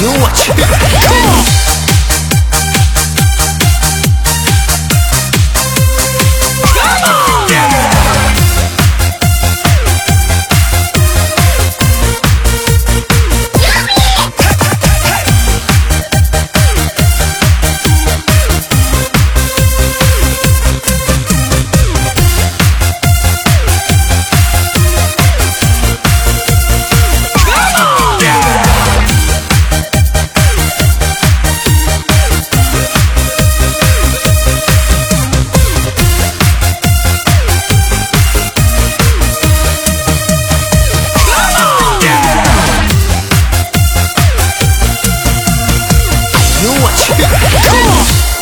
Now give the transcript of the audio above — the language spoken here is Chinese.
呦我去！Come.